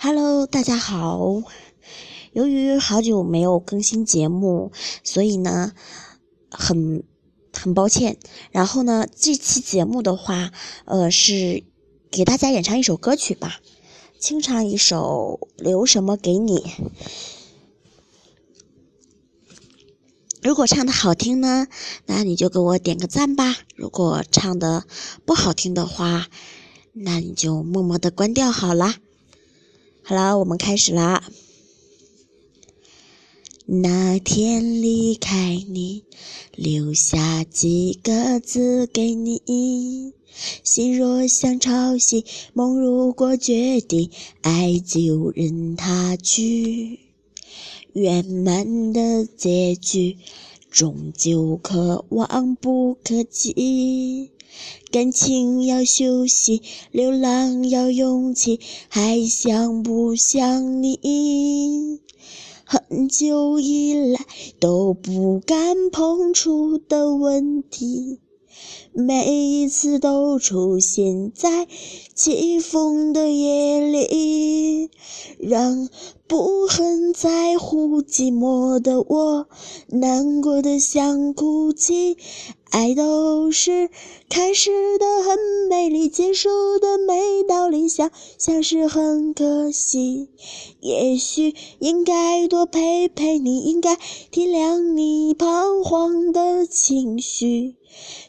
Hello，大家好。由于好久没有更新节目，所以呢，很很抱歉。然后呢，这期节目的话，呃，是给大家演唱一首歌曲吧，清唱一首《留什么给你》。如果唱的好听呢，那你就给我点个赞吧。如果唱的不好听的话，那你就默默的关掉好啦。好了，我们开始啦。那天离开你，留下几个字给你，心若像潮汐，梦如果决定，爱就任它去。圆满的结局，终究可望不可及。感情要休息，流浪要勇气，还想不想你？很久以来都不敢碰触的问题，每一次都出现在起风的夜里，让不很在乎寂寞的我难过的想哭泣。爱都是开始的很美丽，结束的没道理，想想是很可惜。也许应该多陪陪你，应该体谅你彷徨的情绪。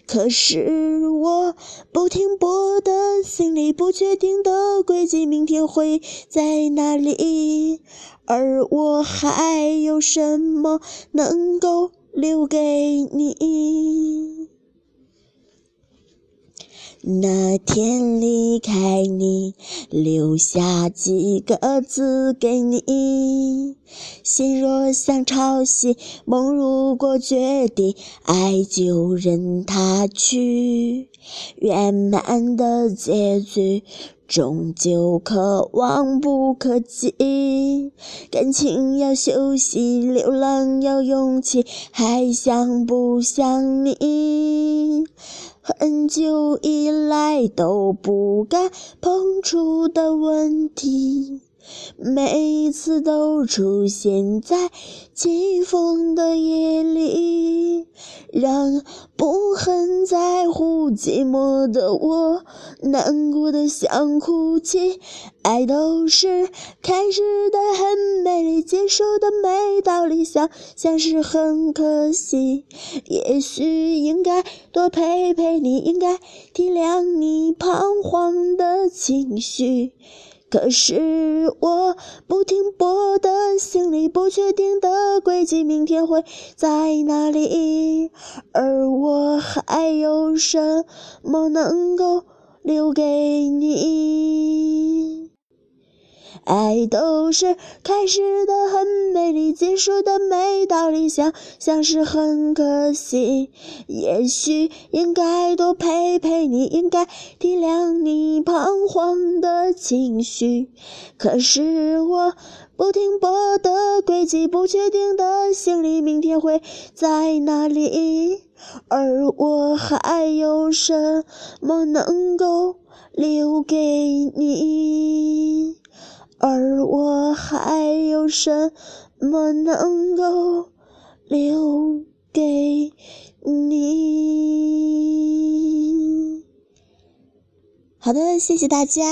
可是我不停泊的心里，不确定的轨迹，明天会在哪里？而我还有什么能够？留给你，那天离开你，留下几个字给你。心若像潮汐，梦如果决定，爱就任它去。圆满的结局。终究可望不可及，感情要休息，流浪要勇气，还想不想你？很久以来都不敢碰触的问题。每一次都出现在起风的夜里，让不很在乎寂寞的我难过的想哭泣。爱都是开始的很美丽，结束的没道理，想想是很可惜。也许应该多陪陪你，应该体谅你彷徨的情绪。可是我不停泊的心里，不确定的轨迹，明天会在哪里？而我还有什么能够留给你？爱都是开始的很美丽，结束的没道理，想想是很可惜。也许应该多陪陪你，应该体谅你彷徨的情绪。可是我不停泊的轨迹，不确定的心里，明天会在哪里？而我还有什么能够留给你？而我还有什么能够留给你？好的，谢谢大家。